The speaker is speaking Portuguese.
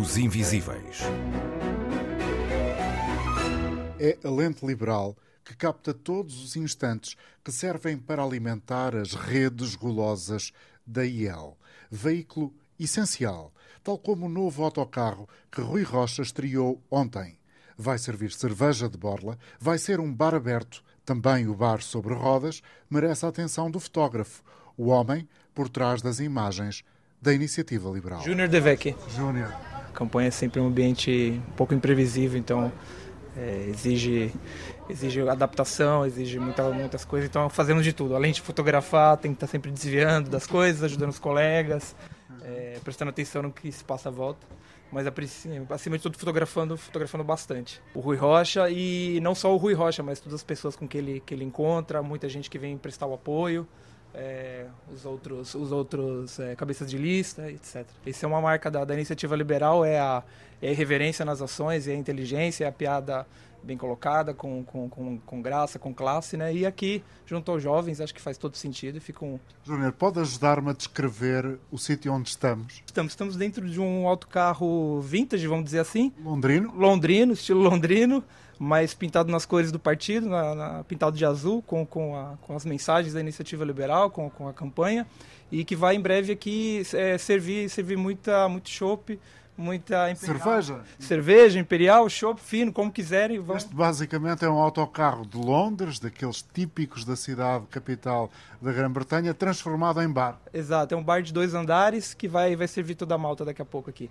Os Invisíveis. É a lente liberal que capta todos os instantes que servem para alimentar as redes gulosas da IEL. Veículo essencial, tal como o novo autocarro que Rui Rocha estreou ontem. Vai servir cerveja de borla, vai ser um bar aberto, também o bar sobre rodas, merece a atenção do fotógrafo, o homem por trás das imagens da iniciativa liberal. Júnior Devec. Júnior. A campanha é sempre um ambiente um pouco imprevisível, então é, exige, exige adaptação, exige muita, muitas coisas, então fazemos de tudo. Além de fotografar, tem que estar sempre desviando das coisas, ajudando os colegas, é, prestando atenção no que se passa à volta. Mas acima de tudo fotografando, fotografando bastante. O Rui Rocha e não só o Rui Rocha, mas todas as pessoas com que ele, que ele encontra, muita gente que vem prestar o apoio é, os outros, os outros é, cabeças de lista, etc. Isso é uma marca da, da iniciativa liberal, é a, é a irreverência nas ações, é a inteligência, é a piada bem colocada, com, com, com, com, graça, com classe, né? E aqui, junto aos jovens, acho que faz todo sentido e fica um... Júnior, pode ajudar-me a descrever o sítio onde estamos? Estamos, estamos dentro de um autocarro vintage, vamos dizer assim. Londrino? Londrino, estilo londrino mas pintado nas cores do partido, na, na, pintado de azul, com, com, a, com, as mensagens da iniciativa liberal, com, com a campanha, e que vai em breve aqui é, servir, servir muita, muito chopp, muita imperial, cerveja, cerveja imperial, chopp fino, como quiserem. Vão... Este basicamente é um autocarro de Londres, daqueles típicos da cidade capital da Grã-Bretanha, transformado em bar. Exato, é um bar de dois andares que vai, vai servir toda a malta daqui a pouco aqui.